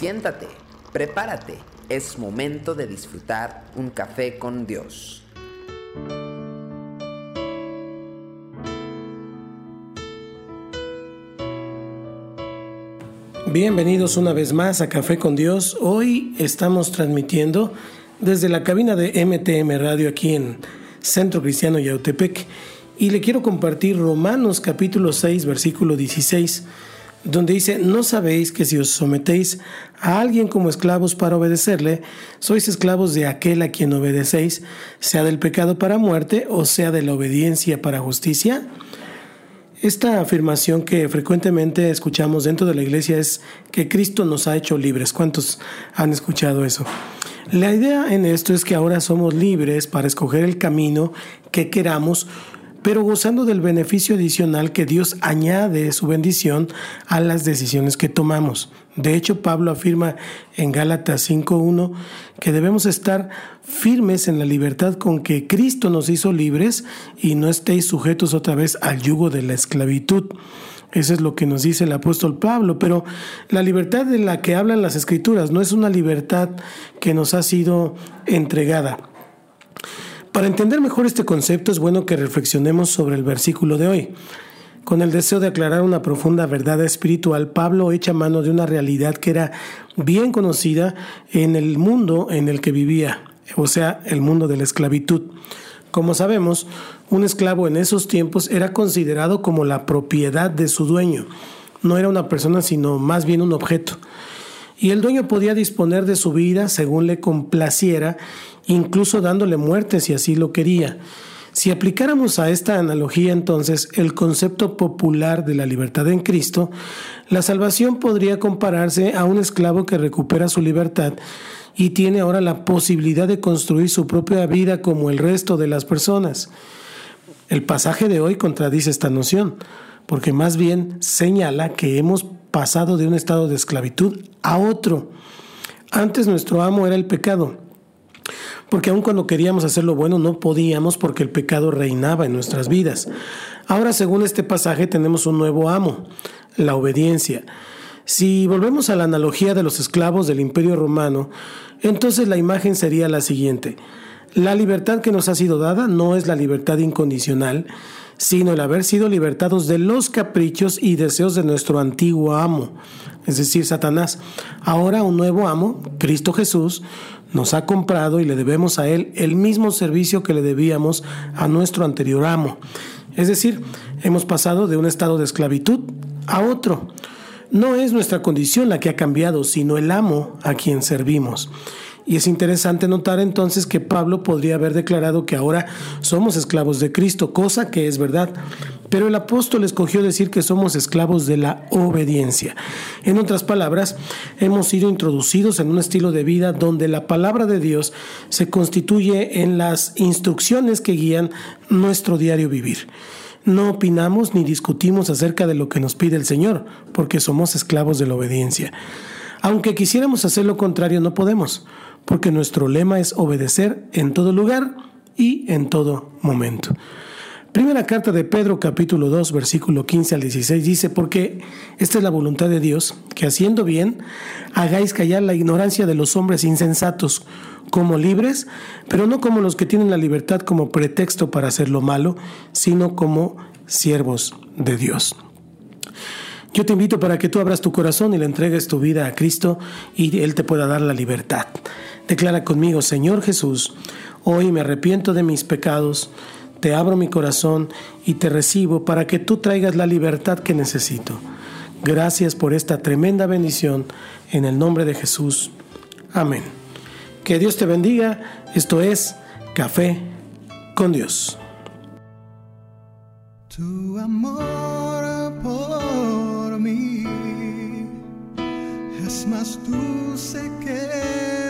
Siéntate, prepárate, es momento de disfrutar un café con Dios. Bienvenidos una vez más a Café con Dios. Hoy estamos transmitiendo desde la cabina de MTM Radio aquí en Centro Cristiano Yautepec y le quiero compartir Romanos capítulo 6 versículo 16 donde dice, no sabéis que si os sometéis a alguien como esclavos para obedecerle, sois esclavos de aquel a quien obedecéis, sea del pecado para muerte o sea de la obediencia para justicia. Esta afirmación que frecuentemente escuchamos dentro de la iglesia es que Cristo nos ha hecho libres. ¿Cuántos han escuchado eso? La idea en esto es que ahora somos libres para escoger el camino que queramos pero gozando del beneficio adicional que Dios añade su bendición a las decisiones que tomamos. De hecho, Pablo afirma en Gálatas 5.1 que debemos estar firmes en la libertad con que Cristo nos hizo libres y no estéis sujetos otra vez al yugo de la esclavitud. Eso es lo que nos dice el apóstol Pablo, pero la libertad de la que hablan las escrituras no es una libertad que nos ha sido entregada. Para entender mejor este concepto es bueno que reflexionemos sobre el versículo de hoy. Con el deseo de aclarar una profunda verdad espiritual, Pablo echa mano de una realidad que era bien conocida en el mundo en el que vivía, o sea, el mundo de la esclavitud. Como sabemos, un esclavo en esos tiempos era considerado como la propiedad de su dueño. No era una persona, sino más bien un objeto. Y el dueño podía disponer de su vida según le complaciera incluso dándole muerte si así lo quería. Si aplicáramos a esta analogía entonces el concepto popular de la libertad en Cristo, la salvación podría compararse a un esclavo que recupera su libertad y tiene ahora la posibilidad de construir su propia vida como el resto de las personas. El pasaje de hoy contradice esta noción, porque más bien señala que hemos pasado de un estado de esclavitud a otro. Antes nuestro amo era el pecado porque aun cuando queríamos hacer lo bueno no podíamos porque el pecado reinaba en nuestras vidas. Ahora, según este pasaje, tenemos un nuevo amo, la obediencia. Si volvemos a la analogía de los esclavos del imperio romano, entonces la imagen sería la siguiente. La libertad que nos ha sido dada no es la libertad incondicional, sino el haber sido libertados de los caprichos y deseos de nuestro antiguo amo, es decir, Satanás. Ahora un nuevo amo, Cristo Jesús, nos ha comprado y le debemos a Él el mismo servicio que le debíamos a nuestro anterior amo. Es decir, hemos pasado de un estado de esclavitud a otro. No es nuestra condición la que ha cambiado, sino el amo a quien servimos. Y es interesante notar entonces que Pablo podría haber declarado que ahora somos esclavos de Cristo, cosa que es verdad. Pero el apóstol escogió decir que somos esclavos de la obediencia. En otras palabras, hemos sido introducidos en un estilo de vida donde la palabra de Dios se constituye en las instrucciones que guían nuestro diario vivir. No opinamos ni discutimos acerca de lo que nos pide el Señor, porque somos esclavos de la obediencia. Aunque quisiéramos hacer lo contrario, no podemos, porque nuestro lema es obedecer en todo lugar y en todo momento. Primera carta de Pedro capítulo 2 versículo 15 al 16 dice, porque esta es la voluntad de Dios, que haciendo bien hagáis callar la ignorancia de los hombres insensatos como libres, pero no como los que tienen la libertad como pretexto para hacer lo malo, sino como siervos de Dios. Yo te invito para que tú abras tu corazón y le entregues tu vida a Cristo y Él te pueda dar la libertad. Declara conmigo, Señor Jesús, hoy me arrepiento de mis pecados, te abro mi corazón y te recibo para que tú traigas la libertad que necesito. Gracias por esta tremenda bendición en el nombre de Jesús. Amén. Que Dios te bendiga. Esto es Café con Dios. Mí. Es más dulce que